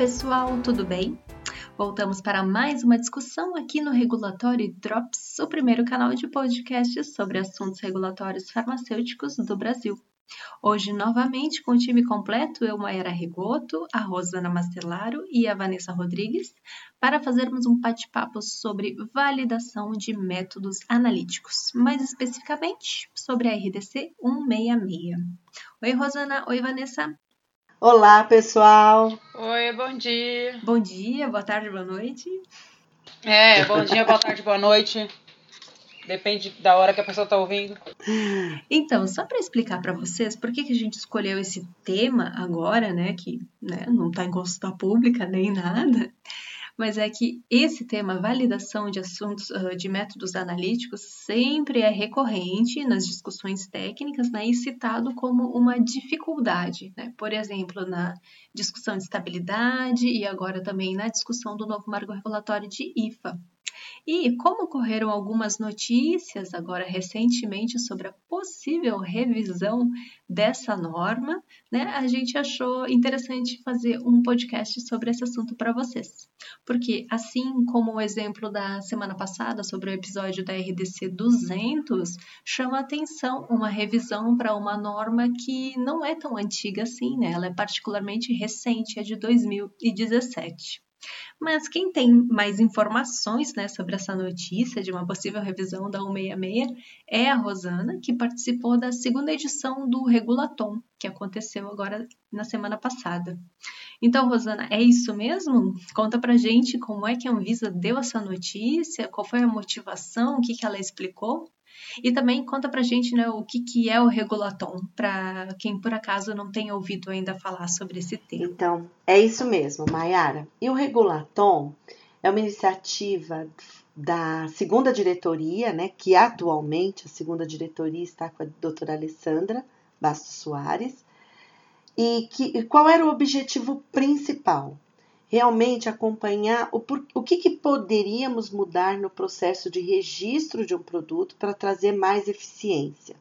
pessoal, tudo bem? Voltamos para mais uma discussão aqui no Regulatório Drops, o primeiro canal de podcasts sobre assuntos regulatórios farmacêuticos do Brasil. Hoje, novamente, com o time completo, eu, Maera Rigoto, a Rosana Mastelaro e a Vanessa Rodrigues, para fazermos um bate-papo sobre validação de métodos analíticos, mais especificamente sobre a RDC 166. Oi, Rosana. Oi, Vanessa. Olá, pessoal. Oi, bom dia. Bom dia, boa tarde, boa noite. É, bom dia, boa tarde, boa noite. Depende da hora que a pessoa está ouvindo. Então, só para explicar para vocês por que, que a gente escolheu esse tema agora, né? Que né, não está em consulta pública nem nada mas é que esse tema, validação de assuntos, uh, de métodos analíticos, sempre é recorrente nas discussões técnicas né, e citado como uma dificuldade. Né? Por exemplo, na discussão de estabilidade e agora também na discussão do novo marco regulatório de IFA. E como ocorreram algumas notícias agora recentemente sobre a possível revisão dessa norma, né, a gente achou interessante fazer um podcast sobre esse assunto para vocês. Porque assim como o exemplo da semana passada sobre o episódio da RDC 200, chama atenção uma revisão para uma norma que não é tão antiga assim, né? Ela é particularmente recente, é de 2017. Mas quem tem mais informações né, sobre essa notícia de uma possível revisão da 166 é a Rosana, que participou da segunda edição do Regulatom, que aconteceu agora na semana passada. Então, Rosana, é isso mesmo? Conta pra gente como é que a Anvisa deu essa notícia, qual foi a motivação, o que, que ela explicou? E também conta pra gente né, o que, que é o Regulatom, para quem por acaso não tenha ouvido ainda falar sobre esse tema. Então, é isso mesmo, Mayara. E o Regulatom é uma iniciativa da segunda diretoria, né, que atualmente a segunda diretoria está com a doutora Alessandra Bastos Soares. E, que, e qual era o objetivo principal? Realmente acompanhar o, o que, que poderíamos mudar no processo de registro de um produto para trazer mais eficiência.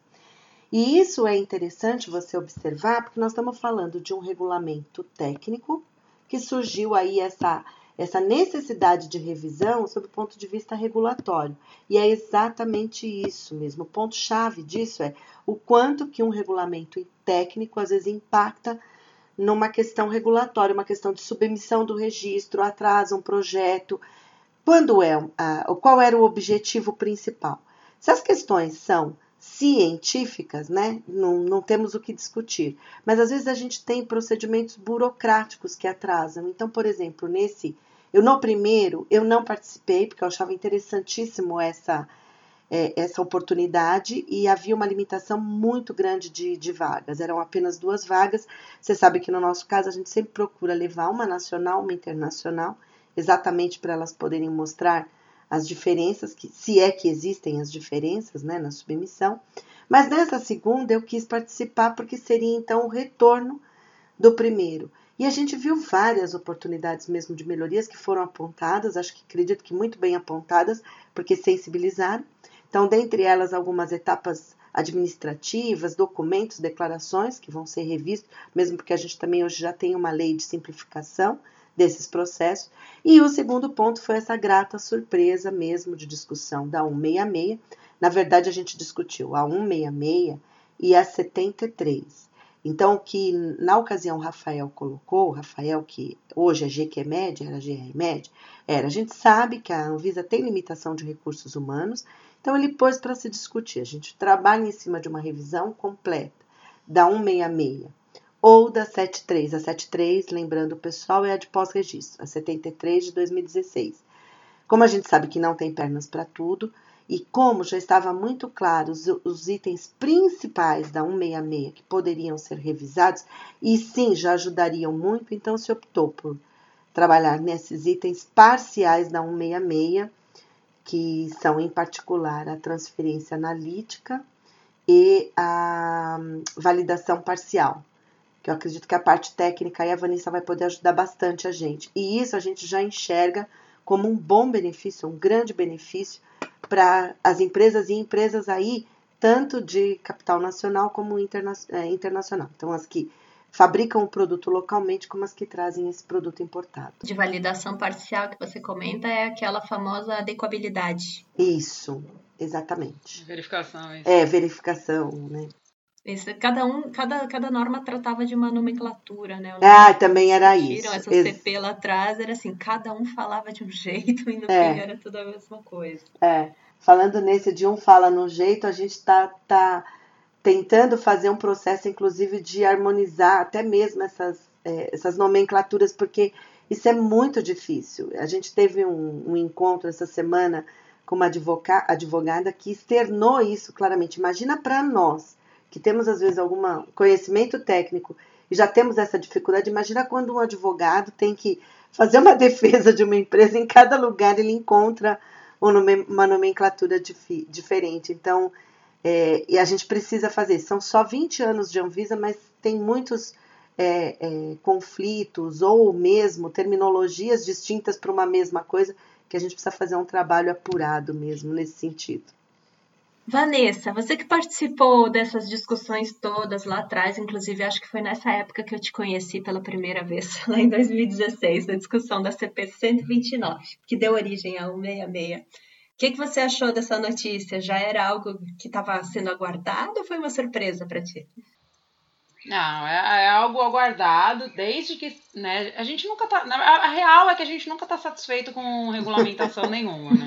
E isso é interessante você observar, porque nós estamos falando de um regulamento técnico que surgiu aí essa, essa necessidade de revisão sob o ponto de vista regulatório. E é exatamente isso mesmo. O ponto-chave disso é o quanto que um regulamento técnico às vezes impacta numa questão regulatória, uma questão de submissão do registro, atrasa um projeto. Quando é, uh, qual era o objetivo principal? Se as questões são científicas, né, não, não temos o que discutir, mas às vezes a gente tem procedimentos burocráticos que atrasam. Então, por exemplo, nesse, eu no primeiro, eu não participei, porque eu achava interessantíssimo essa é, essa oportunidade e havia uma limitação muito grande de, de vagas. Eram apenas duas vagas. Você sabe que no nosso caso a gente sempre procura levar uma nacional, uma internacional, exatamente para elas poderem mostrar as diferenças, que, se é que existem as diferenças né, na submissão. Mas nessa segunda eu quis participar porque seria então o retorno do primeiro. E a gente viu várias oportunidades mesmo de melhorias que foram apontadas, acho que acredito que muito bem apontadas, porque sensibilizaram. Então, dentre elas, algumas etapas administrativas, documentos, declarações que vão ser revistos, mesmo porque a gente também hoje já tem uma lei de simplificação desses processos. E o segundo ponto foi essa grata surpresa mesmo de discussão da 166. Na verdade, a gente discutiu a 166 e a 73. Então, o que na ocasião o Rafael colocou, o Rafael que hoje é GQMed, era GRMed, era, a gente sabe que a Anvisa tem limitação de recursos humanos, então ele pôs para se discutir. A gente trabalha em cima de uma revisão completa da 166 ou da 73. A 73, lembrando o pessoal, é a de pós-registro, a 73 de 2016. Como a gente sabe que não tem pernas para tudo, e como já estava muito claro os, os, itens principais da 166 que poderiam ser revisados, e sim já ajudariam muito, então se optou por trabalhar nesses itens parciais da 166 que são em particular a transferência analítica e a hum, validação parcial, que eu acredito que a parte técnica aí a Vanessa vai poder ajudar bastante a gente. E isso a gente já enxerga como um bom benefício, um grande benefício para as empresas e empresas aí, tanto de capital nacional como interna é, internacional. Então, as que fabricam o produto localmente como as que trazem esse produto importado. De validação parcial que você comenta é aquela famosa adequabilidade. Isso, exatamente. Verificação. Isso. É, verificação, né? Esse, cada um, cada, cada norma tratava de uma nomenclatura, né? Ah, também era isso. Essa CP lá atrás era assim, cada um falava de um jeito e no é. fim era tudo a mesma coisa. É. Falando nesse de um fala num jeito, a gente está tá tentando fazer um processo, inclusive, de harmonizar até mesmo essas, é, essas nomenclaturas, porque isso é muito difícil. A gente teve um, um encontro essa semana com uma advogada que externou isso claramente. Imagina para nós que temos às vezes algum conhecimento técnico e já temos essa dificuldade, imagina quando um advogado tem que fazer uma defesa de uma empresa, em cada lugar ele encontra uma nomenclatura dif diferente. Então, é, e a gente precisa fazer. São só 20 anos de Anvisa, mas tem muitos é, é, conflitos ou mesmo terminologias distintas para uma mesma coisa que a gente precisa fazer um trabalho apurado mesmo nesse sentido. Vanessa, você que participou dessas discussões todas lá atrás, inclusive acho que foi nessa época que eu te conheci pela primeira vez, lá em 2016, na discussão da CP 129, que deu origem ao 166. Que, que você achou dessa notícia? Já era algo que estava sendo aguardado ou foi uma surpresa para ti? Não, é, é, algo aguardado desde que, né, a gente nunca tá, a, a, real é que a gente nunca tá satisfeito com regulamentação nenhuma, né?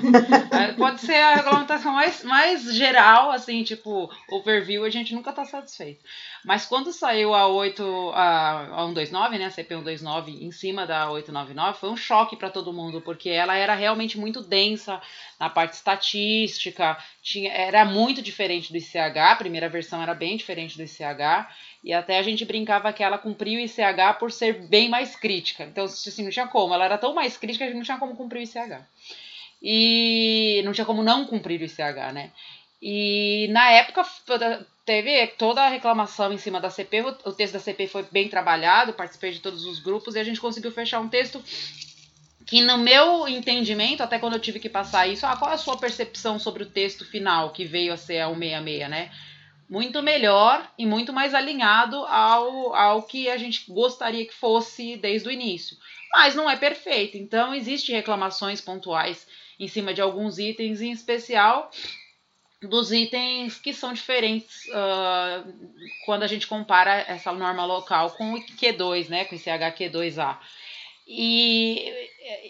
É, pode ser a regulamentação mais, mais geral, assim, tipo, overview, a gente nunca tá satisfeito. Mas quando saiu a 8, a, a 129, né, a CP 129 em cima da 899, foi um choque para todo mundo, porque ela era realmente muito densa na parte estatística, tinha, era muito diferente do ICH, a primeira versão era bem diferente do ICH, e até a gente brincava que ela cumpriu o ICH por ser bem mais crítica. Então, assim, não tinha como. Ela era tão mais crítica que não tinha como cumprir o ICH. E não tinha como não cumprir o ICH, né? E na época teve toda a reclamação em cima da CP. O texto da CP foi bem trabalhado, participei de todos os grupos e a gente conseguiu fechar um texto que no meu entendimento, até quando eu tive que passar isso, ah, qual é a sua percepção sobre o texto final que veio a ser a 166, né? Muito melhor e muito mais alinhado ao, ao que a gente gostaria que fosse desde o início. Mas não é perfeito, então existem reclamações pontuais em cima de alguns itens, em especial dos itens que são diferentes uh, quando a gente compara essa norma local com o Q2, né, com esse HQ2A. E,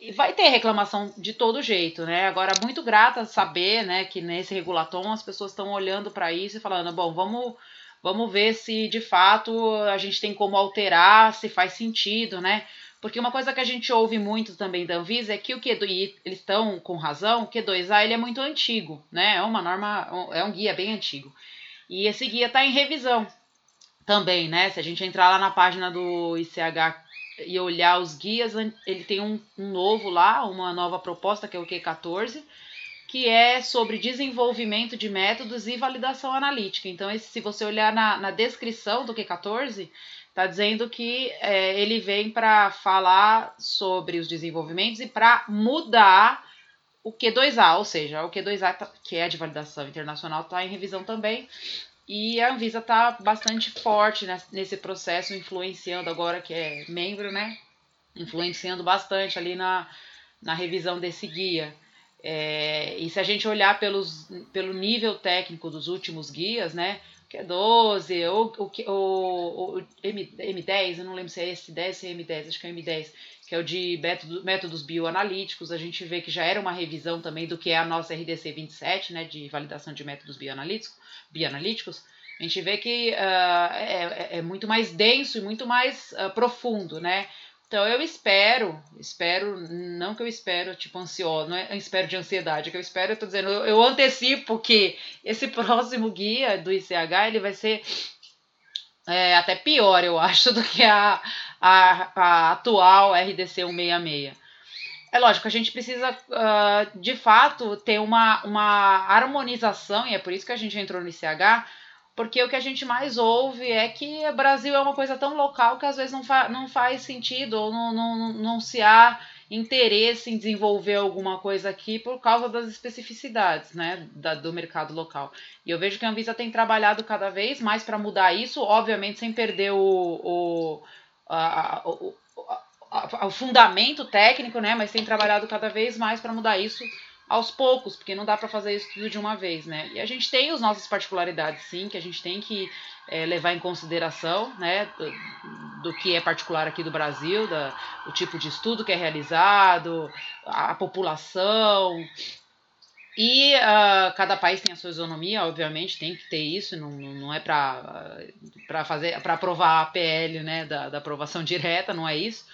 e, vai ter reclamação de todo jeito, né? Agora, muito grata saber, né, que nesse regulatom as pessoas estão olhando para isso e falando, bom, vamos, vamos ver se de fato a gente tem como alterar, se faz sentido, né? Porque uma coisa que a gente ouve muito também da Anvisa é que o Q2, e eles estão com razão, o Q2A ele é muito antigo, né? É uma norma, é um guia bem antigo. E esse guia está em revisão também, né? Se a gente entrar lá na página do ICH e olhar os guias, ele tem um, um novo lá, uma nova proposta que é o Q14, que é sobre desenvolvimento de métodos e validação analítica. Então, esse, se você olhar na, na descrição do Q14, está dizendo que é, ele vem para falar sobre os desenvolvimentos e para mudar o Q2A, ou seja, o Q2A, tá, que é de validação internacional, está em revisão também. E a Anvisa está bastante forte nesse processo, influenciando agora que é membro, né? Influenciando bastante ali na, na revisão desse guia. É, e se a gente olhar pelos, pelo nível técnico dos últimos guias, né? Que é 12, ou o, o, o M, M10, eu não lembro se é esse 10 ou é M10, acho que é M10, que é o de método, métodos bioanalíticos. A gente vê que já era uma revisão também do que é a nossa RDC 27, né? De validação de métodos bioanalíticos bioanalíticos, a gente vê que uh, é, é, muito mais denso e muito mais uh, profundo, né? Então eu espero, espero, não que eu espero, tipo, ansioso, não é espero de ansiedade, é que eu espero, eu tô dizendo, eu, eu antecipo que esse próximo guia do ICH, ele vai ser é, até pior, eu acho, do que a, a, a atual RDC 166. É lógico, a gente precisa, uh, de fato, ter uma, uma harmonização, e é por isso que a gente entrou no ICH, porque o que a gente mais ouve é que o Brasil é uma coisa tão local que às vezes não, fa não faz sentido ou não, não, não se há interesse em desenvolver alguma coisa aqui por causa das especificidades né, da, do mercado local. E eu vejo que a Anvisa tem trabalhado cada vez mais para mudar isso, obviamente sem perder o, o, a, o, a, o fundamento técnico, né, mas tem trabalhado cada vez mais para mudar isso aos poucos, porque não dá para fazer isso tudo de uma vez, né? E a gente tem as nossas particularidades, sim, que a gente tem que é, levar em consideração, né, do, do, que é particular aqui do Brasil, da, o tipo de estudo que é realizado, a, população. E uh, cada país tem a sua isonomia, obviamente, tem que ter isso, não, não é para fazer para aprovar a PL né, da, da aprovação direta, não é isso.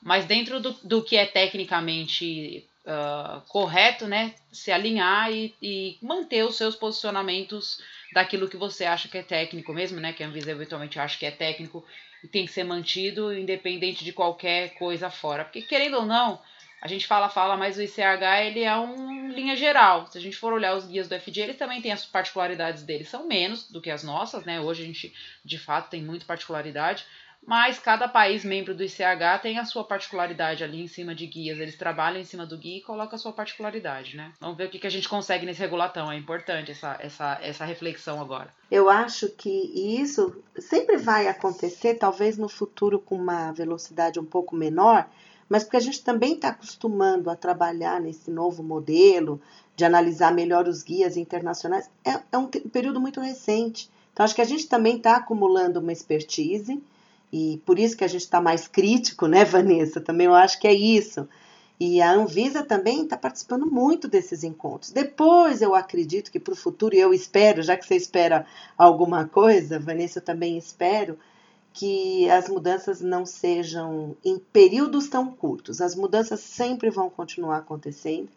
Mas dentro do, do que é tecnicamente uh, correto, né? Se alinhar e, e, manter os seus posicionamentos daquilo que você acha que é técnico mesmo, né? Que a Anvisa eventualmente acha que é técnico e tem que ser mantido independente de qualquer coisa fora. Porque querendo ou não, a gente fala, fala, mas o ICH ele é uma linha geral. Se a gente for olhar os guias do FG, eles também têm as particularidades deles, são menos do que as nossas, né? Hoje a gente de fato tem muita particularidade, mas cada país membro do ICH tem a sua particularidade ali em cima de guias. Eles trabalham em cima do guia e colocam a sua particularidade, né? Vamos ver o que, que a gente consegue nesse regulatão. É importante essa, essa, essa reflexão agora. Eu acho que isso sempre vai acontecer, talvez no futuro com uma velocidade um pouco menor, mas porque a gente também está acostumando a trabalhar nesse novo modelo de analisar melhor os guias internacionais. É, é um período muito recente. Então, acho que a gente também está acumulando uma expertise e por isso que a gente está mais crítico, né, Vanessa? Também eu acho que é isso. E a Anvisa também está participando muito desses encontros. Depois, eu acredito que para o futuro, e eu espero, já que você espera alguma coisa, Vanessa, eu também espero, que as mudanças não sejam em períodos tão curtos. As mudanças sempre vão continuar acontecendo.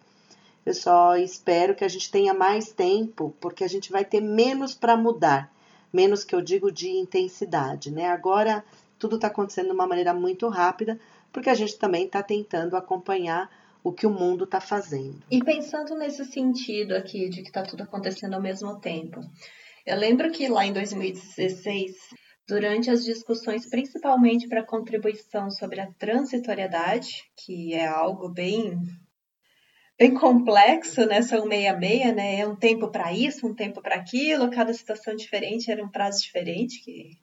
Eu só espero que a gente tenha mais tempo, porque a gente vai ter menos para mudar. Menos que eu digo de intensidade, né? Agora tudo está acontecendo de uma maneira muito rápida, porque a gente também está tentando acompanhar o que o mundo está fazendo. E pensando nesse sentido aqui, de que está tudo acontecendo ao mesmo tempo, eu lembro que lá em 2016, durante as discussões, principalmente para a contribuição sobre a transitoriedade, que é algo bem bem complexo, né? São meia meia, né? É um tempo para isso, um tempo para aquilo, cada situação diferente, era um prazo diferente que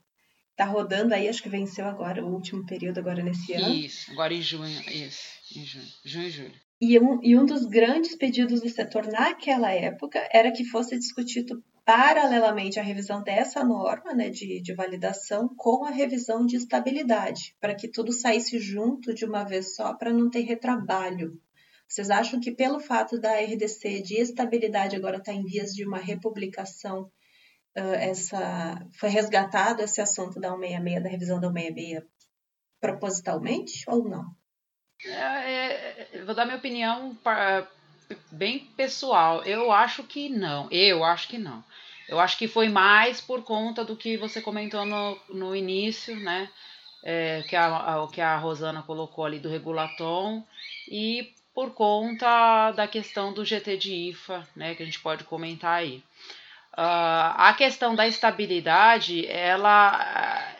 tá rodando aí, acho que venceu agora, o último período agora nesse ano. Isso, agora em junho, isso, em junho, junho e julho. E um, e um dos grandes pedidos do setor naquela época era que fosse discutido paralelamente a revisão dessa norma né, de, de validação com a revisão de estabilidade, para que tudo saísse junto de uma vez só, para não ter retrabalho. Vocês acham que pelo fato da RDC de estabilidade agora estar tá em vias de uma republicação, essa foi resgatado esse assunto da 166, da revisão da 166, propositalmente ou não? É, é, vou dar minha opinião bem pessoal. Eu acho que não. Eu acho que não. Eu acho que foi mais por conta do que você comentou no, no início, né? É, que, a, a, que a Rosana colocou ali do regulatom e por conta da questão do GT de IFA, né? Que a gente pode comentar aí. Uh, a questão da estabilidade, ela.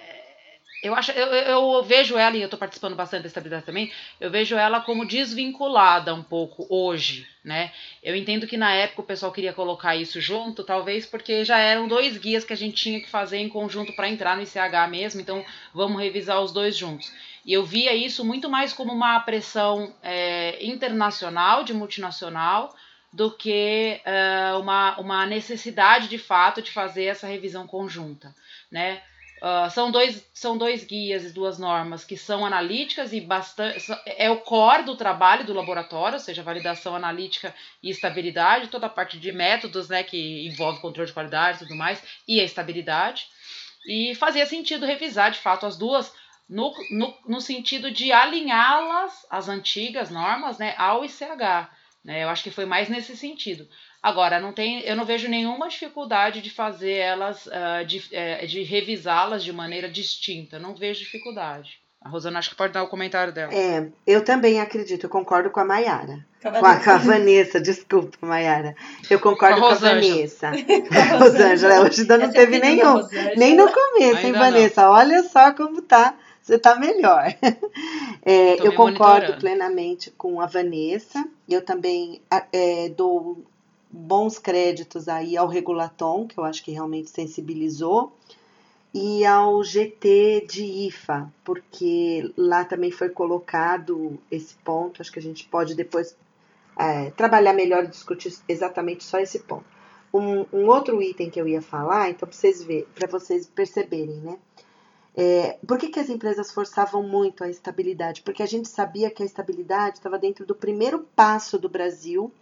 Eu, acho, eu, eu vejo ela, e eu estou participando bastante da estabilidade também, eu vejo ela como desvinculada um pouco hoje, né? Eu entendo que na época o pessoal queria colocar isso junto, talvez porque já eram dois guias que a gente tinha que fazer em conjunto para entrar no ICH mesmo, então vamos revisar os dois juntos. E eu via isso muito mais como uma pressão é, internacional, de multinacional, do que uh, uma, uma necessidade de fato de fazer essa revisão conjunta, né? Uh, são, dois, são dois guias e duas normas que são analíticas e bastante. É o core do trabalho do laboratório, ou seja, validação analítica e estabilidade, toda a parte de métodos né, que envolve controle de qualidade e tudo mais, e a estabilidade. E fazia sentido revisar de fato as duas no, no, no sentido de alinhá-las, as antigas normas, né, ao ICH. Né? Eu acho que foi mais nesse sentido. Agora, não tem, eu não vejo nenhuma dificuldade de fazer elas, uh, de, uh, de revisá-las de maneira distinta. Não vejo dificuldade. A Rosana acho que pode dar o comentário dela. É, eu também acredito, eu concordo com a Mayara. Com a, com a Vanessa, desculpa, Mayara. Eu concordo com a, com a Vanessa. a Rosângela, hoje ainda não Essa teve nenhum. Nem no começo, ainda hein, Vanessa? Não. Olha só como tá você está melhor. É, eu concordo plenamente com a Vanessa. Eu também é, dou bons créditos aí ao Regulatom, que eu acho que realmente sensibilizou, e ao GT de IFA, porque lá também foi colocado esse ponto. Acho que a gente pode depois é, trabalhar melhor e discutir exatamente só esse ponto. Um, um outro item que eu ia falar, então para vocês ver, para vocês perceberem, né? É, por que, que as empresas forçavam muito a estabilidade? Porque a gente sabia que a estabilidade estava dentro do primeiro passo do Brasil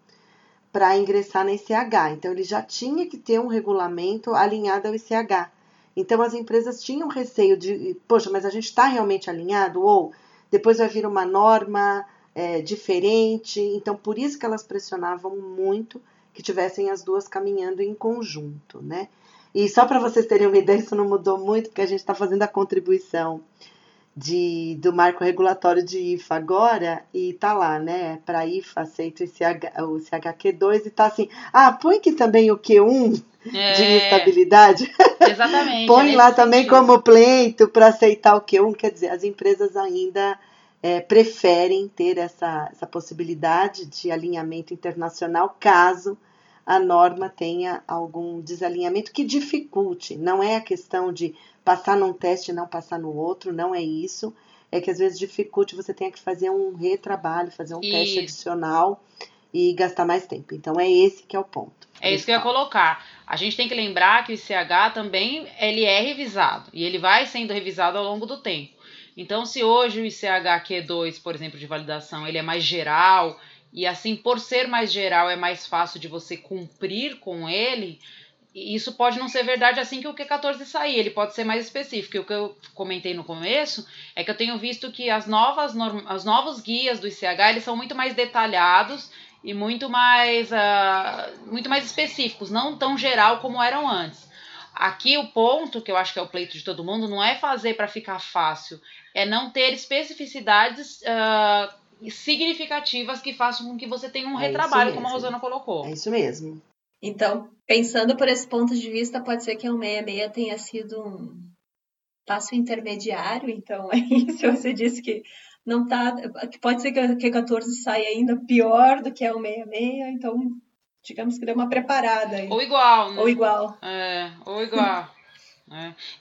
para ingressar na ICH. Então, ele já tinha que ter um regulamento alinhado ao ICH. Então, as empresas tinham receio de, poxa, mas a gente está realmente alinhado? Ou depois vai vir uma norma é, diferente. Então, por isso que elas pressionavam muito que tivessem as duas caminhando em conjunto, né? E só para vocês terem uma ideia, isso não mudou muito, porque a gente está fazendo a contribuição de, do marco regulatório de IFA agora, e tá lá, né? Para IFA aceito esse o CHQ2 e tá assim, ah, põe aqui também o Q1 é, de estabilidade. Exatamente. põe lá também sentido. como pleito para aceitar o Q1, quer dizer, as empresas ainda é, preferem ter essa, essa possibilidade de alinhamento internacional caso a norma tenha algum desalinhamento que dificulte. Não é a questão de passar num teste e não passar no outro, não é isso. É que às vezes dificulte, você tenha que fazer um retrabalho, fazer um teste adicional e gastar mais tempo. Então é esse que é o ponto. É isso que eu ia colocar. A gente tem que lembrar que o ICH também ele é revisado e ele vai sendo revisado ao longo do tempo. Então, se hoje o ICH Q2, por exemplo, de validação, ele é mais geral, e assim, por ser mais geral, é mais fácil de você cumprir com ele. Isso pode não ser verdade assim que o Q14 sair, ele pode ser mais específico. E o que eu comentei no começo é que eu tenho visto que as novas os novos guias do ICH eles são muito mais detalhados e muito mais, uh, muito mais específicos, não tão geral como eram antes. Aqui o ponto que eu acho que é o pleito de todo mundo não é fazer para ficar fácil, é não ter especificidades uh, significativas que façam com que você tenha um é retrabalho, como a Rosana colocou. É isso mesmo. Então, pensando por esse ponto de vista, pode ser que o 66 tenha sido um passo intermediário. Então, aí, se você disse que não tá. que pode ser que o Q14 saia ainda pior do que é o 66, então, digamos que deu uma preparada. Aí. Ou igual, né? Ou igual. É, ou igual.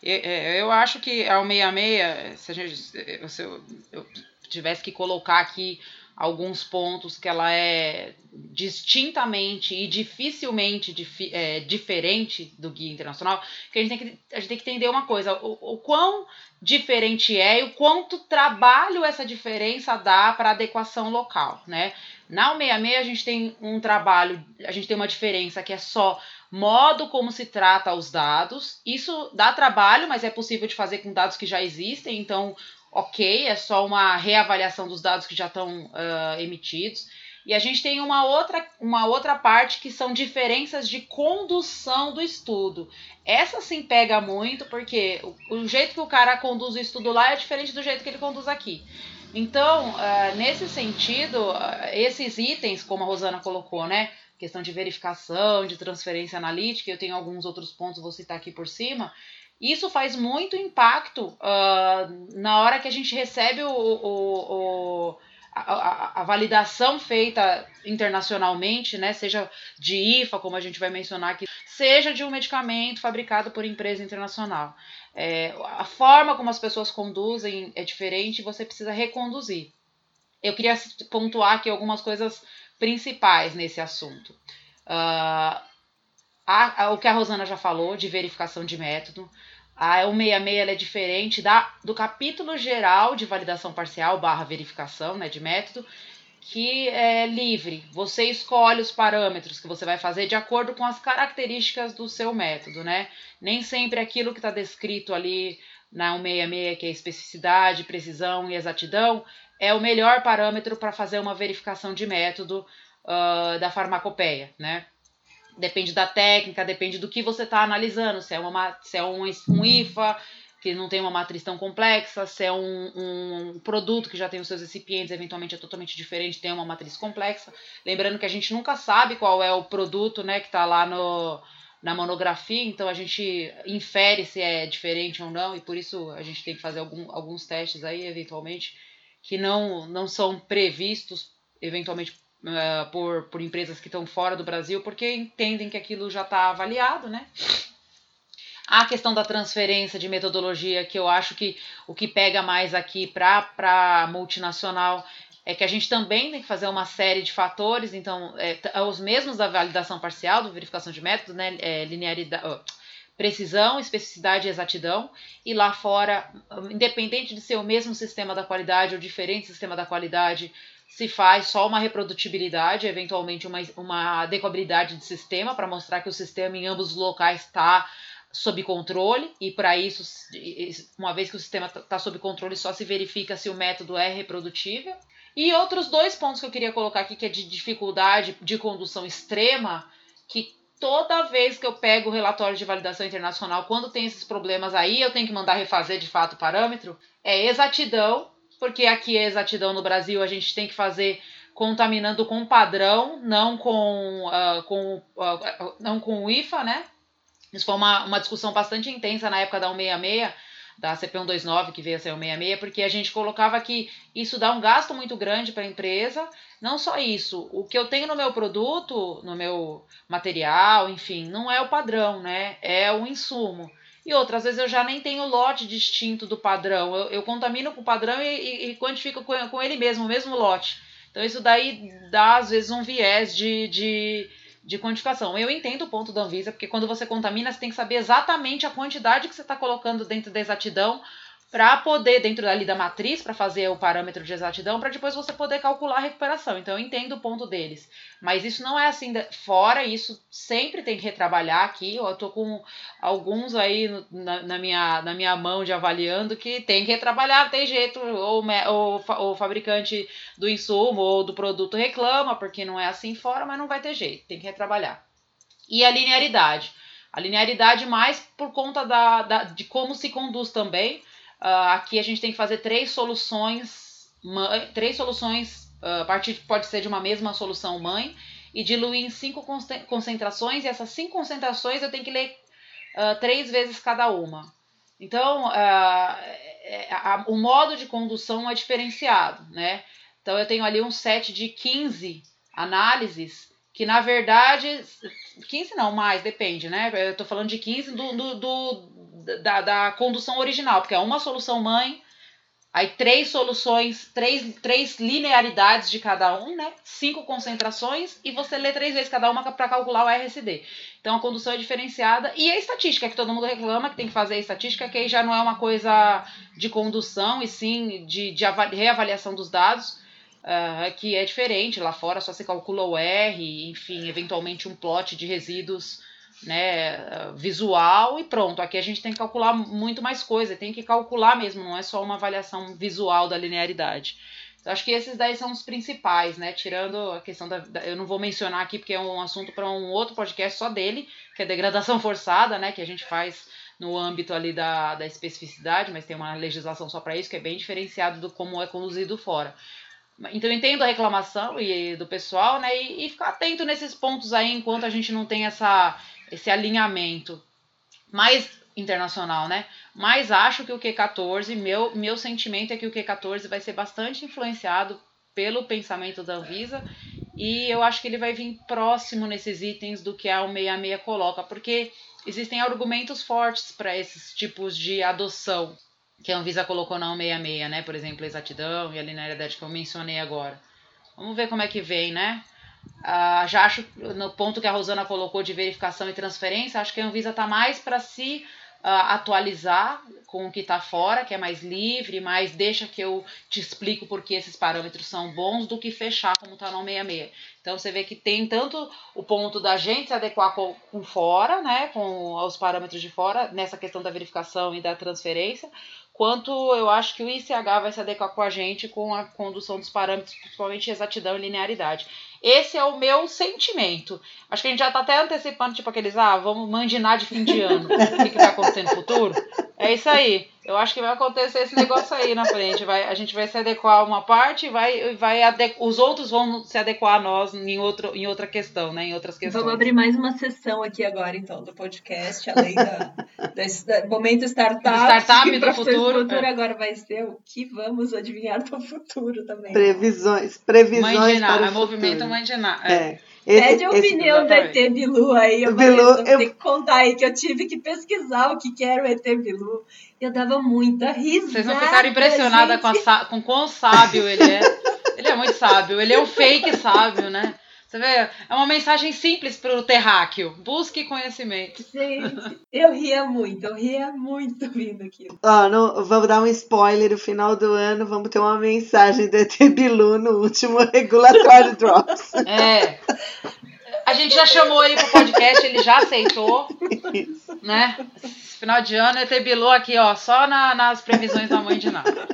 É, eu acho que ao 66, se a gente, se eu, eu tivesse que colocar aqui alguns pontos que ela é distintamente e dificilmente dif é, diferente do guia internacional, que a gente tem que, a gente tem que entender uma coisa, o, o quão diferente é e o quanto trabalho essa diferença dá para adequação local, né? Na 66 a gente tem um trabalho, a gente tem uma diferença que é só modo como se trata os dados. Isso dá trabalho, mas é possível de fazer com dados que já existem, então ok, é só uma reavaliação dos dados que já estão uh, emitidos. E a gente tem uma outra, uma outra parte que são diferenças de condução do estudo. Essa sim pega muito, porque o, o jeito que o cara conduz o estudo lá é diferente do jeito que ele conduz aqui. Então, uh, nesse sentido, uh, esses itens, como a Rosana colocou, né? Questão de verificação, de transferência analítica, eu tenho alguns outros pontos, vou citar aqui por cima isso faz muito impacto uh, na hora que a gente recebe o, o, o a, a, validação feita internacionalmente, né, seja de IFA, como a gente vai mencionar aqui, seja de um medicamento fabricado por empresa internacional. É, a forma como as pessoas conduzem é diferente você precisa reconduzir. Eu queria pontuar aqui algumas coisas principais nesse assunto. Uh, a, o que a Rosana já falou de verificação de método. A 166 é diferente da, do capítulo geral de validação parcial barra verificação né, de método, que é livre. Você escolhe os parâmetros que você vai fazer de acordo com as características do seu método, né? Nem sempre aquilo que está descrito ali na 166, que é especificidade, precisão e exatidão, é o melhor parâmetro para fazer uma verificação de método uh, da farmacopeia, né? Depende da técnica, depende do que você está analisando. Se é, uma, se é um, um IFA, que não tem uma matriz tão complexa, se é um, um, produto que já tem os seus recipientes, eventualmente é totalmente diferente, tem uma matriz complexa. Lembrando que a gente nunca sabe qual é o produto né, que está lá no, na monografia, então a gente infere se é diferente ou não, e por isso a gente tem que fazer algum, alguns testes aí, eventualmente, que não, não são previstos, eventualmente, uh, por, por empresas que estão fora do Brasil, porque entendem que aquilo já está avaliado, né? A questão da transferência de metodologia, que eu acho que o que pega mais aqui para multinacional é que a gente também tem que fazer uma série de fatores, então, é, é os mesmos da validação parcial, da verificação de métodos, né, é, linearidade, oh, precisão, especificidade e exatidão, e lá fora, independente de ser o mesmo sistema da qualidade ou diferente sistema da qualidade, se faz só uma reprodutibilidade, eventualmente uma, uma adequabilidade de sistema, para mostrar que o sistema em ambos os locais está sob controle, e para isso, uma vez que o sistema está tá sob controle, só se verifica se o método é reprodutível. E outros dois pontos que eu queria colocar aqui, que é de dificuldade de condução extrema, que toda vez que eu pego o relatório de validação internacional, quando tem esses problemas aí, eu tenho que mandar refazer de fato o parâmetro, é exatidão, porque aqui é exatidão no Brasil, a gente tem que fazer contaminando com padrão, não com, uh, com, uh, não com o IFA, né? Isso foi uma, uma discussão bastante intensa na época da 166, da CP129, que veio a ser 166, porque a gente colocava que isso dá um gasto muito grande para a empresa. Não só isso, o que eu tenho no meu produto, no meu material, enfim, não é o padrão, né? É o insumo. E outras vezes eu já nem tenho lote distinto do padrão. Eu, eu contamino com o padrão e, e, e quantifico com, com ele mesmo, o mesmo lote. Então isso daí dá, às vezes, um viés de, de de quantificação. Eu entendo o ponto da Anvisa, porque quando você contamina, você tem que saber exatamente a quantidade que você está colocando dentro da exatidão para poder, dentro ali da matriz, para fazer o parâmetro de exatidão, para depois você poder calcular a recuperação. Então, eu entendo o ponto deles. Mas isso não é assim fora, isso sempre tem que retrabalhar aqui. Eu estou com alguns aí na, na, minha, na minha mão de avaliando que tem que retrabalhar, tem jeito, ou, ou o fabricante do insumo ou do produto reclama, porque não é assim fora, mas não vai ter jeito, tem que retrabalhar. E a linearidade. A linearidade mais por conta da, da de como se conduz também Uh, aqui a gente tem que fazer três soluções, três soluções, uh, a partir pode ser de uma mesma solução mãe, e diluir em cinco concentrações, e essas cinco concentrações eu tenho que ler uh, três vezes cada uma. Então, é, a, o modo de condução é diferenciado, né? Então, eu tenho ali um set de 15 análises, que na verdade, 15 não, mais, depende, né? Eu tô falando de 15 do, do, do da, da condução original, porque é uma solução mãe, aí três soluções, três, três linearidades de cada um, né? Cinco concentrações e você lê três vezes cada uma para calcular o RSD. Então a condução é diferenciada e a estatística, que todo mundo reclama que tem que fazer a estatística, que aí já não é uma coisa de condução e sim de, de reavaliação dos dados. Uh, que é diferente, lá fora só se calcula o R, enfim, eventualmente um plot de resíduos né, visual e pronto. Aqui a gente tem que calcular muito mais coisa, tem que calcular mesmo, não é só uma avaliação visual da linearidade. Então, acho que esses daí são os principais, né? Tirando a questão da, da eu não vou mencionar aqui porque é um assunto para um outro podcast só dele, que é degradação forçada, né? Que a gente faz no âmbito ali da, da especificidade, mas tem uma legislação só para isso, que é bem diferenciado do como é conduzido fora. Então entendo a reclamação e do pessoal, né? E, e ficar atento nesses pontos aí enquanto a gente não tem essa esse alinhamento mais internacional, né? Mas acho que o Q14, meu, meu sentimento é que o Q14 vai ser bastante influenciado pelo pensamento da Anvisa e eu acho que ele vai vir próximo nesses itens do que a 166 coloca, porque existem argumentos fortes para esses tipos de adoção que a Anvisa colocou na 166, né? Por exemplo, a exatidão e a linearidade que eu mencionei agora. Vamos ver como é que vem, né? Uh, já acho, no ponto que a Rosana colocou de verificação e transferência, acho que a Anvisa está mais para se uh, atualizar com o que está fora, que é mais livre, mais deixa que eu te explico por que esses parâmetros são bons, do que fechar como está no 66. Então você vê que tem tanto o ponto da gente se adequar com, com fora, né, com os parâmetros de fora, nessa questão da verificação e da transferência, quanto eu acho que o ICH vai se adequar com a gente com a condução dos parâmetros, principalmente exatidão e linearidade. Esse é o meu sentimento. Acho que a gente já está até antecipando, tipo aqueles, ah, vamos mandinar de fim de ano. o que, que vai acontecer no futuro? É isso aí. Eu acho que vai acontecer esse negócio aí na frente. Vai, a gente vai se adequar a uma parte e vai, vai os outros vão se adequar a nós em, outro, em outra questão, né? Em outras questões. Vamos abrir mais uma sessão aqui agora, então, do podcast, além da, da, momento startup. Startup do futuro. futuro é. agora vai ser o que vamos adivinhar do futuro também. Previsões, previsões Mandinar, para o é movimento Mandinar. É. é. Esse, Pede a opinião do ET Bilu aí. Eu Bilu, falei, eu... tenho que contar aí que eu tive que pesquisar o que era o ET Bilu. Eu dava muita risada. Vocês não ficaram impressionadas com, a, com quão sábio ele é. ele é muito sábio. Ele é um fake sábio, né? Você vê? É uma mensagem simples para o terráqueo. Busque conhecimento. Gente, eu ria muito, eu ria muito vindo aquilo. Ó, oh, vamos dar um spoiler. No final do ano, vamos ter uma mensagem do ET Bilu no último Regulatório Drops. É. A gente já chamou ele pro podcast, ele já aceitou. Isso. Né? Final de ano, ET Bilu aqui, ó, só na, nas previsões da mãe de nada.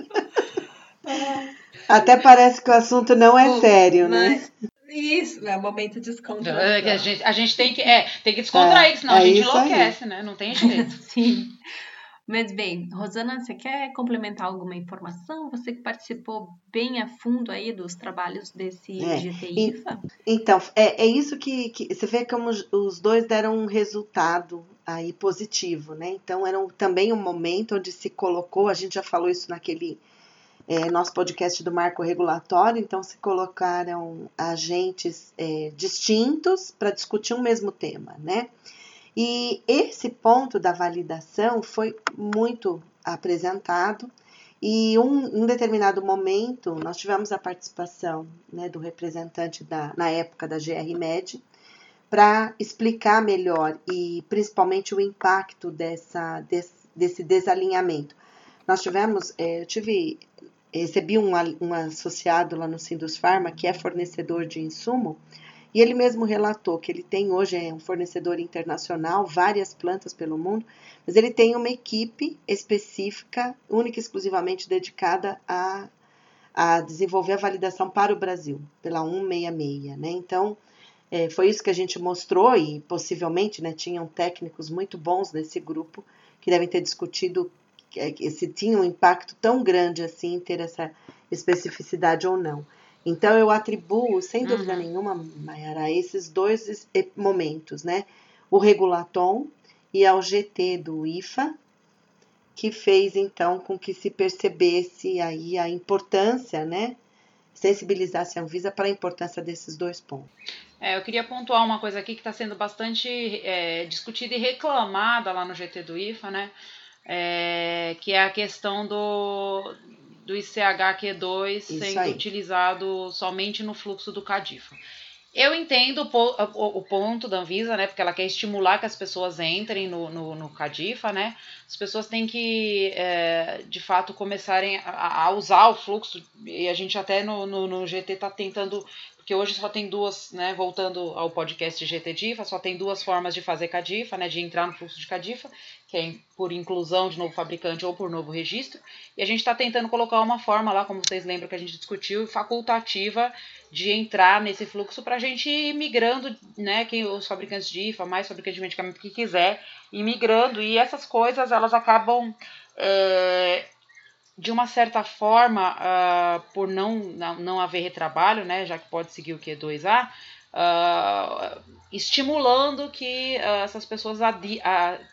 Até parece que o assunto não é sério, né? Isso, é o momento de descontração. É, a, gente, a gente tem que, é, tem que descontrair, é, senão é a gente enlouquece, aí. né? Não tem jeito. Sim. Mas bem, Rosana, você quer complementar alguma informação? Você que participou bem a fundo aí dos trabalhos desse é, GTIFA? Então, é, é isso que, que você vê como os dois deram um resultado aí positivo, né? Então, era um, também um momento onde se colocou, a gente já falou isso naquele é, nosso podcast do marco regulatório, então se colocaram agentes é, distintos para discutir um mesmo tema, né? E esse ponto da validação foi muito apresentado e um, em um determinado momento nós tivemos a participação né, do representante da, na época da GRMed para explicar melhor e principalmente o impacto dessa, desse, desse desalinhamento. Nós tivemos, é, eu tive recebi um, um associado lá no Sindus Pharma, que é fornecedor de insumo, e ele mesmo relatou que ele tem hoje, é um fornecedor internacional, várias plantas pelo mundo, mas ele tem uma equipe específica, única e exclusivamente dedicada a, a desenvolver a validação para o Brasil, pela 166, né? Então, é, foi isso que a gente mostrou e possivelmente né, tinham técnicos muito bons nesse grupo que devem ter discutido se tinha um impacto tão grande assim ter essa especificidade ou não. Então eu atribuo, sem uhum. dúvida nenhuma, Mayara, esses dois momentos, né? O regulatom e ao GT do IFA, que fez então com que se percebesse aí a importância, né? Sensibilizasse a Anvisa para a importância desses dois pontos. É, eu queria pontuar uma coisa aqui que está sendo bastante é, discutida e reclamada lá no GT do IFA, né? É, que é a questão do, do ICHQ2 sendo aí. utilizado somente no fluxo do CADIFA. Eu entendo o, o, ponto da Anvisa, né? Porque ela quer estimular que as pessoas entrem no, no, no CADIFA, né? As pessoas têm que, é, de fato, começarem a, a, usar o fluxo. E a gente até no, no, no GT está tentando porque hoje só tem duas, né, voltando ao podcast GT DIFA, só tem duas formas de fazer CADIFA, né, de entrar no fluxo de CADIFA, que é por inclusão de novo fabricante ou por novo registro, e a gente está tentando colocar uma forma lá, como vocês lembram que a gente discutiu, facultativa de entrar nesse fluxo para a gente ir migrando, né, que os fabricantes de IFA, mais fabricantes de medicamento que quiser, ir migrando, e essas coisas elas acabam é, de uma certa forma, uh, por não, não haver retrabalho, né, já que pode seguir o Q2A, uh, ah, estimulando que uh, essas pessoas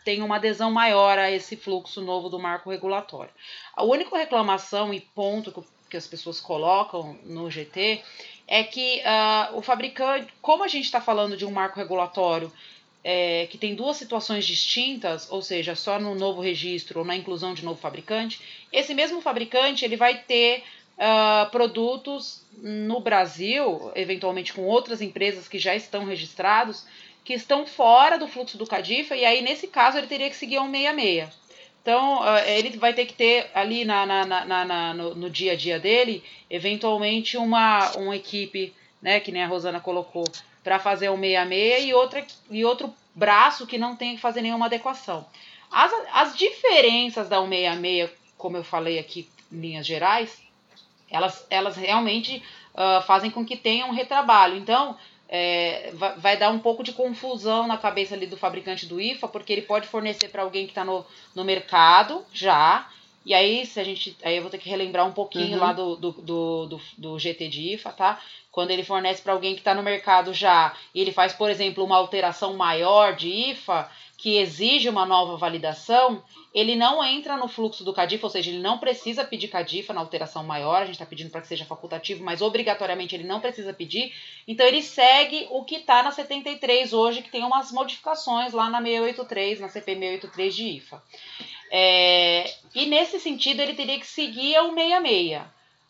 tenham uma adesão maior a esse fluxo novo do marco regulatório. A única reclamação e ponto que, que as pessoas colocam no GT é que o fabricante, como a gente está falando de um marco regulatório é, que tem duas situações distintas, ou seja, só no novo registro ou na inclusão de novo fabricante, esse mesmo fabricante ele vai ter uh, produtos no Brasil, eventualmente com outras empresas que já estão registrados, que estão fora do fluxo do Cadifa, e aí nesse caso ele teria que seguir a 166. Então, uh, ele vai ter que ter ali na, na, na, na no, no, dia a dia dele, eventualmente, uma, uma equipe, né, que nem a Rosana colocou, para fazer o 66 e, outra, e outro braço que não tem que fazer nenhuma adequação. As, as diferenças da 166, como eu falei aqui em linhas gerais, elas, elas realmente uh, fazem com que tenha um retrabalho. Então, é, vai, vai, dar um pouco de confusão na cabeça ali do fabricante do IFA, porque ele pode fornecer para alguém que está no, no mercado já. E aí, se a gente. Aí eu vou ter que relembrar um pouquinho uhum. lá do, do, do, do, do GT de IFA, tá? Quando ele fornece para alguém que está no mercado já e ele faz, por exemplo, uma alteração maior de IFA, que exige uma nova validação, ele não entra no fluxo do CADIFA, ou seja, ele não precisa pedir CADIFA na alteração maior, a gente está pedindo para que seja facultativo, mas obrigatoriamente ele não precisa pedir. Então ele segue o que está na 73 hoje, que tem umas modificações lá na 683, na CP 683 de IFA. É, e nesse sentido ele teria que seguir o 66.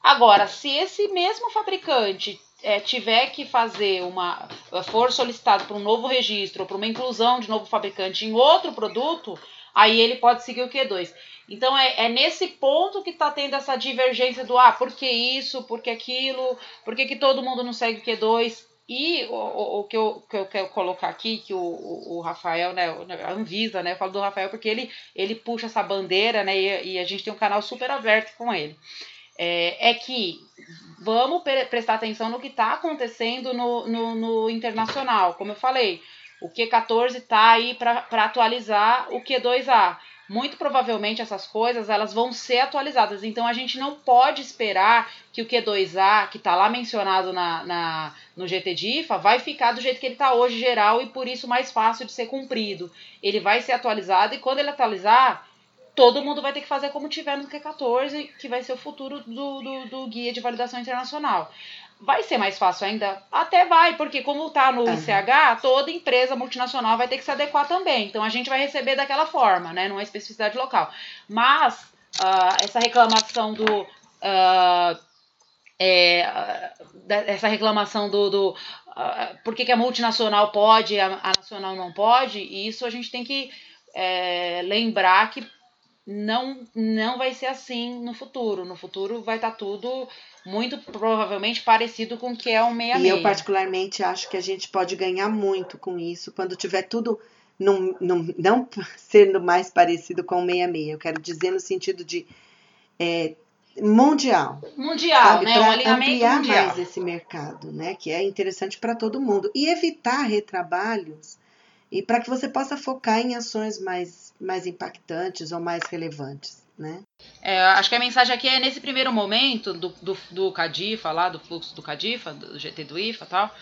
Agora, se esse mesmo fabricante é, tiver que fazer uma. for solicitado para um novo registro ou para uma inclusão de novo fabricante em outro produto, aí ele pode seguir o Q2. Então é, é nesse ponto que está tendo essa divergência do ah, por que isso, por que aquilo, por que, que todo mundo não segue o Q2? E o, o, o que, eu, que eu quero colocar aqui, que o, o, Rafael, né, a Anvisa, né, eu falo do Rafael porque ele, ele puxa essa bandeira, né, e, e a gente tem um canal super aberto com ele é, é que vamos prestar atenção no que está acontecendo no, no, no, internacional. Como eu falei, o Q14 está aí para atualizar o Q2A. Muito provavelmente essas coisas elas vão ser atualizadas. Então a gente não pode esperar que o Q2A, que está lá mencionado na, na, no GTDIFA, vai ficar do jeito que ele está hoje, geral, e por isso mais fácil de ser cumprido. Ele vai ser atualizado e quando ele atualizar, todo mundo vai ter que fazer como tiver no Q14, que vai ser o futuro do, do, do guia de validação internacional. Vai ser mais fácil ainda? Até vai, porque como está no ICH, toda empresa multinacional vai ter que se adequar também. Então a gente vai receber daquela forma, né? Não é especificidade local. Mas uh, essa reclamação do. Uh, é, essa reclamação do, do uh, por que, que, a multinacional pode a, a nacional não pode, e isso a gente tem que é, lembrar que não, não vai ser assim no futuro. No futuro vai estar tá tudo muito provavelmente parecido com o que é um 66. E eu particularmente acho que a gente pode ganhar muito com isso quando tiver tudo num, num, não sendo mais parecido com o 66. Eu quero dizer no sentido de é, mundial. Mundial, sabe? né? Para ampliar mundial. mais esse mercado, né? Que é interessante para todo mundo. E evitar retrabalhos e para que você possa focar em ações mais, mais impactantes ou mais relevantes. Né? É, acho que a mensagem aqui é nesse primeiro momento do, do, do CADIFA, lá do fluxo do CADIFA, do GT do IFA tal,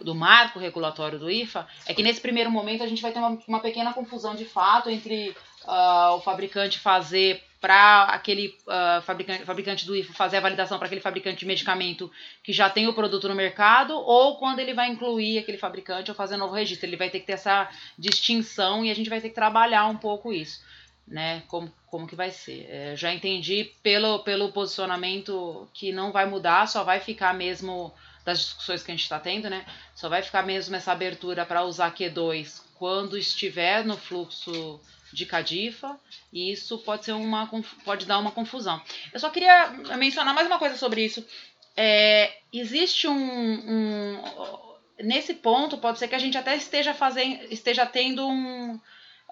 do marco regulatório do IFA, é que nesse primeiro momento a gente vai ter uma, uma pequena confusão de fato entre uh, o fabricante fazer para aquele uh, fabricante, fabricante do IFA fazer a validação para aquele fabricante de medicamento que já tem o produto no mercado, ou quando ele vai incluir aquele fabricante ou fazer novo registro. Ele vai ter que ter essa distinção e a gente vai ter que trabalhar um pouco isso, né? Como, como que vai ser. É, já entendi pelo, pelo posicionamento que não vai mudar, só vai ficar mesmo das discussões que a gente está tendo, né? Só vai ficar mesmo essa abertura para usar Q2 quando estiver no fluxo de Cadifa, e isso pode ser uma pode dar uma confusão. Eu só queria mencionar mais uma coisa sobre isso. É, existe um, um, nesse ponto pode ser que a gente até esteja fazendo esteja tendo um,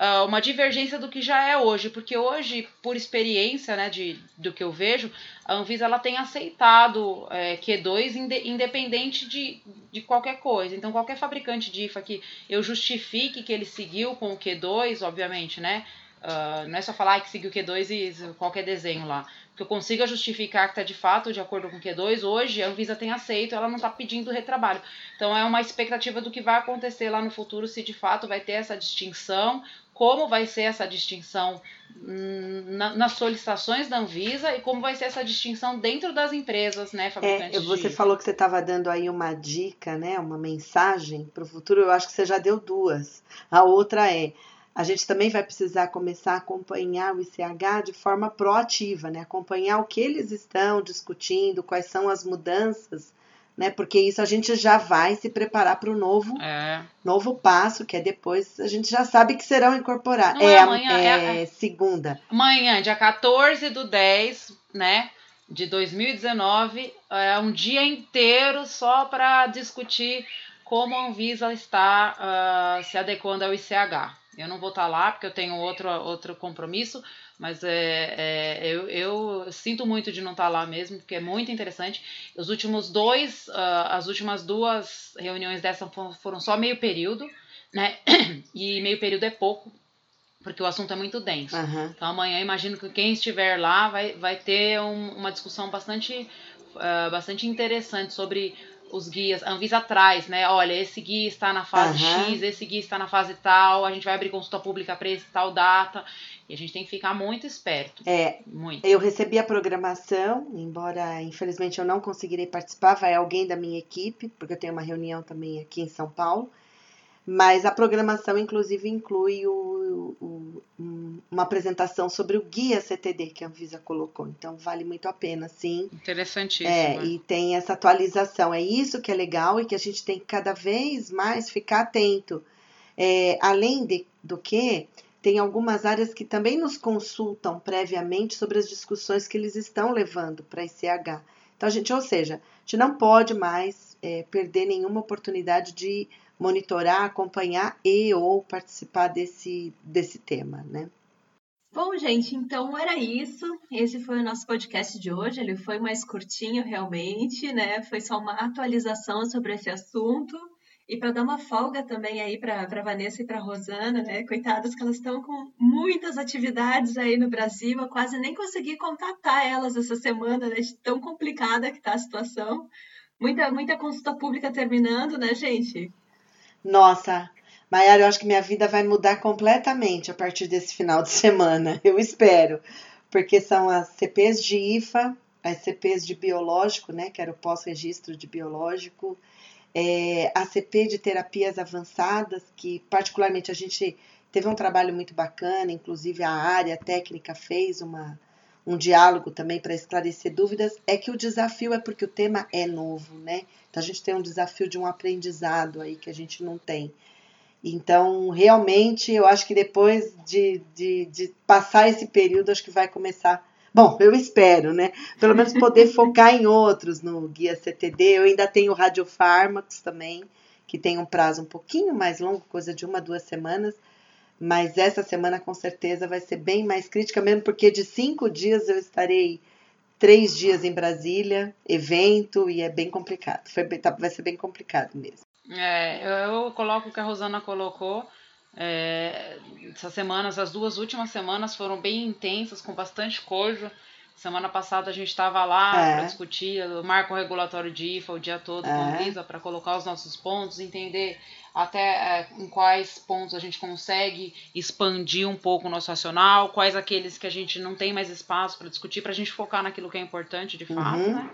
uh, uma divergência do que já é hoje, porque hoje, por experiência né, de, do que eu vejo, a Anvisa ela tem aceitado é, Q2 independente de, de qualquer coisa. Então, qualquer fabricante de IFA que eu justifique que ele seguiu com o Q2, obviamente, né? Uh, não é só falar que seguiu o Q2 e qualquer desenho lá. Que eu consiga justificar que está de fato de acordo com o Q2, hoje a Anvisa tem aceito, ela não está pedindo retrabalho. Então é uma expectativa do que vai acontecer lá no futuro, se de fato vai ter essa distinção, como vai ser essa distinção hum, na, nas solicitações da Anvisa e como vai ser essa distinção dentro das empresas, né, fabricantes é, Você de... falou que você estava dando aí uma dica, né, uma mensagem para o futuro, eu acho que você já deu duas. A outra é, a gente também vai precisar começar a acompanhar o ICH de forma proativa, né, acompanhar o que eles estão discutindo, quais são as mudanças né? Porque isso a gente já vai se preparar para o novo, é. novo passo, que é depois a gente já sabe que serão incorporados. É, é, amanhã, é, é, segunda. Amanhã, dia 14 do 10, né? De 2019, é um dia inteiro só para discutir como a Anvisa está uh, se adequando ao ICH. Eu não vou estar tá lá porque eu tenho outro, outro compromisso, mas é, é eu, eu, sinto muito de não estar tá lá mesmo, porque é muito interessante. Os últimos dois, uh, as últimas duas reuniões dessa foram só meio período, né? E meio período é pouco, porque o assunto é muito denso. Uhum. Então amanhã imagino que quem estiver lá vai, vai ter um, uma discussão bastante, uh, bastante interessante sobre os guias. A Anvisa traz, né? Olha, esse guia está na fase uhum. X, esse guia está na fase tal, a gente vai abrir consulta pública para esse tal data. E a gente tem que ficar muito esperto. É. Muito. Eu recebi a programação, embora infelizmente eu não conseguirei participar, vai alguém da minha equipe, porque eu tenho uma reunião também aqui em São Paulo. Mas a programação, inclusive, inclui o, o, uma apresentação sobre o guia CTD que a Anvisa colocou. Então, vale muito a pena, sim. Interessantíssimo. É, e tem essa atualização. É isso que é legal e que a gente tem que cada vez mais ficar atento. É, além de, do que, tem algumas áreas que também nos consultam previamente sobre as discussões que eles estão levando para a ICH. Então, a gente, ou seja, a gente não pode mais é, perder nenhuma oportunidade de monitorar, acompanhar e ou participar desse, desse tema, né? Bom, gente, então era isso. Esse foi o nosso podcast de hoje. Ele foi mais curtinho, realmente, né? Foi só uma atualização sobre esse assunto. E para dar uma folga também aí para Vanessa e para Rosana, né? Coitadas que elas estão com muitas atividades aí no Brasil. Eu quase nem consegui contatar elas essa semana, né? De tão complicada que está a situação. Muita, muita consulta pública terminando, né, gente? Nossa, Maiara, eu acho que minha vida vai mudar completamente a partir desse final de semana. Eu espero. Porque são as CPs de IFA, as CPs de biológico, né? Que era o pós-registro de biológico, é, a CP de terapias avançadas, que particularmente a gente teve um trabalho muito bacana, inclusive a área técnica fez uma, um diálogo também para esclarecer dúvidas, é que o desafio é porque o tema é novo, né? Então a gente tem um desafio de um aprendizado aí que a gente não tem. Então, realmente, eu acho que depois de, de, de passar esse período, acho que vai começar. Bom, eu espero, né? Pelo menos poder focar em outros no Guia CTD. Eu ainda tenho radiofármacos também, que tem um prazo um pouquinho mais longo, coisa de uma, duas semanas mas essa semana com certeza vai ser bem mais crítica, mesmo porque de cinco dias eu estarei três dias em Brasília, evento, e é bem complicado. Foi, tá, vai ser bem complicado mesmo. É, eu, coloco o que a Rosana colocou. É, essas semanas, as duas últimas semanas foram bem intensas, com bastante coisa. Semana passada a gente estava lá é. para discutir o marco regulatório de IFA o dia todo é. com a Lisa para colocar os nossos pontos, entender até é, em quais pontos a gente consegue expandir um pouco o nosso racional, quais aqueles que a gente não tem mais espaço para discutir, para a gente focar naquilo que é importante de fato. Uhum. Né?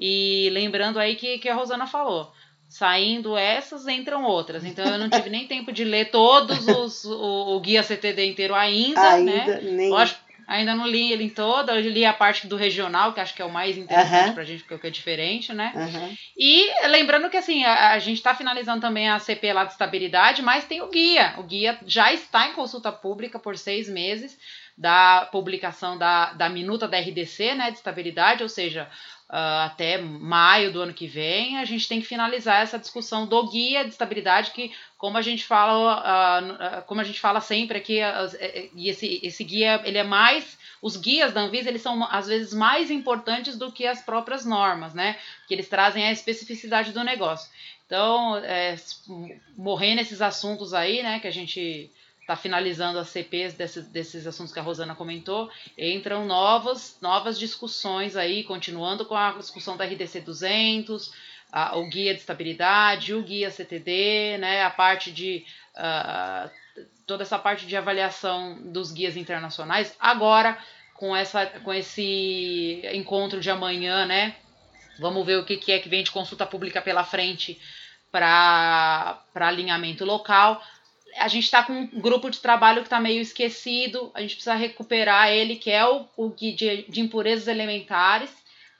E lembrando aí que, que a Rosana falou. Saindo essas, entram outras. Então eu não tive nem tempo de ler todos os o, o guia CTD inteiro ainda, ainda né? Nem... Lógico, Ainda não li ele em toda, eu li a parte do regional, que acho que é o mais interessante uhum. pra gente, porque é, é diferente, né? Uhum. E lembrando que assim, a, a gente está finalizando também a CP lá de estabilidade, mas tem o guia. O guia já está em consulta pública por seis meses da publicação da, da minuta da RDC, né, de estabilidade, ou seja, uh, até maio do ano que vem, a gente tem que finalizar essa discussão do guia de estabilidade, que, como a gente fala, uh, como a gente fala sempre aqui, uh, e esse, esse guia ele é mais. Os guias da Anvisa, eles são às vezes mais importantes do que as próprias normas, né? Que eles trazem a especificidade do negócio. Então, é, morrer nesses assuntos aí, né, que a gente está finalizando as CPs desses, desses assuntos que a Rosana comentou, entram novas, novas discussões aí, continuando com a discussão da RDC 200, a, o guia de estabilidade, o guia CTD, né, a parte de uh, toda essa parte de avaliação dos guias internacionais. Agora, com essa, com esse encontro de amanhã, né, vamos ver o que, que é que vem de consulta pública pela frente para alinhamento local a gente está com um grupo de trabalho que está meio esquecido, a gente precisa recuperar ele, que é o, o de, de impurezas elementares,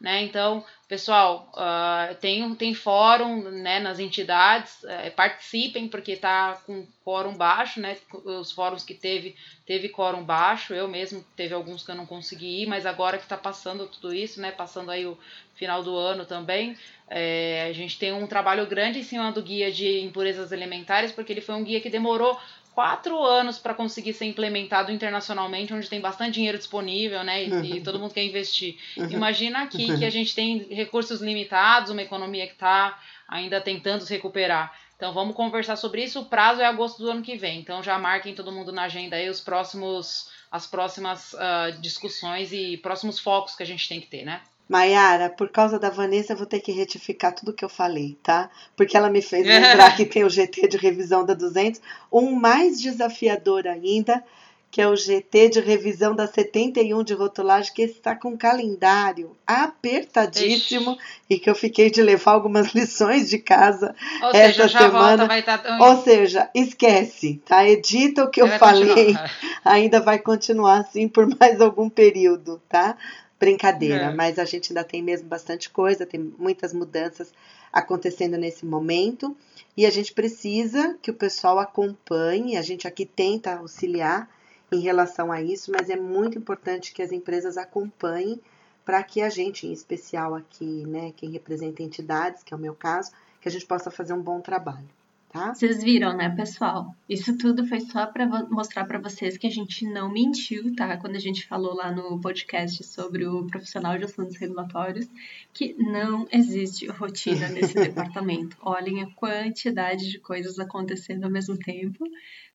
né? Então, Pessoal, uh, tem, tem fórum né, nas entidades, uh, participem, porque está com quórum baixo, né? Os fóruns que teve, teve quórum baixo. Eu mesmo teve alguns que eu não consegui ir, mas agora que está passando tudo isso, né? Passando aí o final do ano também, é, a gente tem um trabalho grande em cima do guia de impurezas alimentares, porque ele foi um guia que demorou quatro anos para conseguir ser implementado internacionalmente, onde tem bastante dinheiro disponível, né? E, uhum. e todo mundo quer investir. Uhum. Imagina aqui uhum. que a gente tem recursos limitados, uma economia que está ainda tentando se recuperar. Então vamos conversar sobre isso. O prazo é agosto do ano que vem. Então já marquem todo mundo na agenda aí os próximos, as próximas uh, discussões e próximos focos que a gente tem que ter, né? Maiara, por causa da Vanessa, eu vou ter que retificar tudo que eu falei, tá? Porque ela me fez lembrar que tem o GT de revisão da 200, um mais desafiador ainda, que é o GT de revisão da 71 de rotulagem, que está com um calendário apertadíssimo Ixi. e que eu fiquei de levar algumas lições de casa Ou essa seja, semana. Volta, tá tão... Ou seja, esquece, tá? Edita o que eu falei, ainda vai continuar assim por mais algum período, tá? Brincadeira, é. mas a gente ainda tem mesmo bastante coisa, tem muitas mudanças acontecendo nesse momento e a gente precisa que o pessoal acompanhe, a gente aqui tenta auxiliar em relação a isso, mas é muito importante que as empresas acompanhem para que a gente, em especial aqui, né, quem representa entidades, que é o meu caso, que a gente possa fazer um bom trabalho tá? Vocês viram, né, pessoal? Isso tudo foi só para mostrar para vocês que a gente não mentiu, tá? Quando a gente falou lá no podcast sobre o profissional de assuntos regulatórios, que não existe rotina nesse departamento. Olhem a quantidade de coisas acontecendo ao mesmo tempo.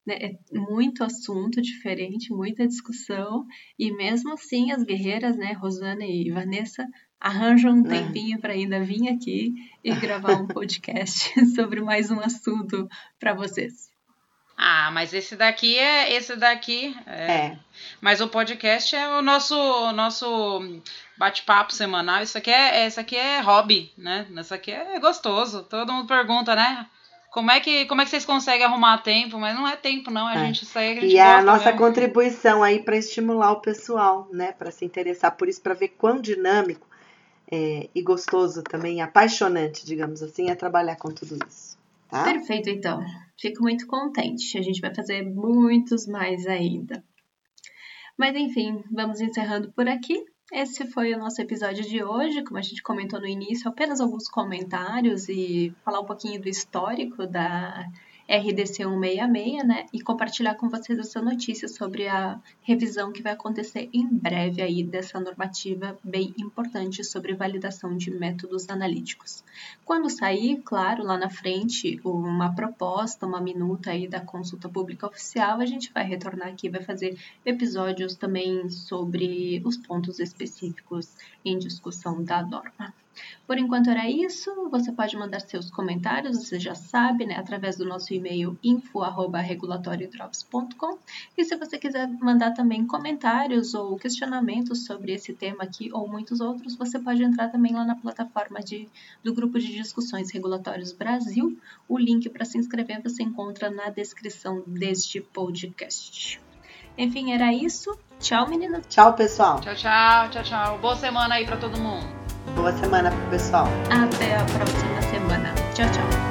Né? É muito assunto diferente, muita discussão, e mesmo assim as guerreiras, né, Rosana e Vanessa, arranjam um né? tempinho para ainda vir aqui e gravar um podcast sobre mais um assunto para vocês. Ah, mas esse daqui é esse daqui é. é. Mas o podcast é o nosso nosso bate-papo semanal. Isso aqui é isso aqui é hobby, né? Isso aqui é gostoso. Todo mundo pergunta, né? Como é que como é que vocês conseguem arrumar tempo? Mas não é tempo, não. A é. gente segue. A gente e a nossa mesmo. contribuição aí para estimular o pessoal, né? Para se interessar por isso, para ver quão dinâmico é, e gostoso também, apaixonante, digamos assim, é trabalhar com tudo isso. Tá? Perfeito, então. Fico muito contente. A gente vai fazer muitos mais ainda. Mas enfim, vamos encerrando por aqui. Esse foi o nosso episódio de hoje. Como a gente comentou no início, apenas alguns comentários e falar um pouquinho do histórico da RDC 166, né? E compartilhar com vocês essa notícia sobre a revisão que vai acontecer em breve aí dessa normativa bem importante sobre validação de métodos analíticos. Quando sair, claro, lá na frente, uma proposta, uma minuta aí da consulta pública oficial, a gente vai retornar aqui, vai fazer episódios também sobre os pontos específicos em discussão da norma. Por enquanto era isso. Você pode mandar seus comentários, você já sabe, né, através do nosso e-mail info@regulatoriodrops.com. E se você quiser mandar também comentários ou questionamentos sobre esse tema aqui ou muitos outros, você pode entrar também lá na plataforma de, do grupo de discussões regulatórios Brasil. O link para se inscrever você encontra na descrição deste podcast. Enfim, era isso. Tchau, meninas. Tchau, pessoal. Tchau, tchau, tchau, tchau. Boa semana aí para todo mundo. Boa semana pro pessoal. Até a próxima semana. Tchau, tchau.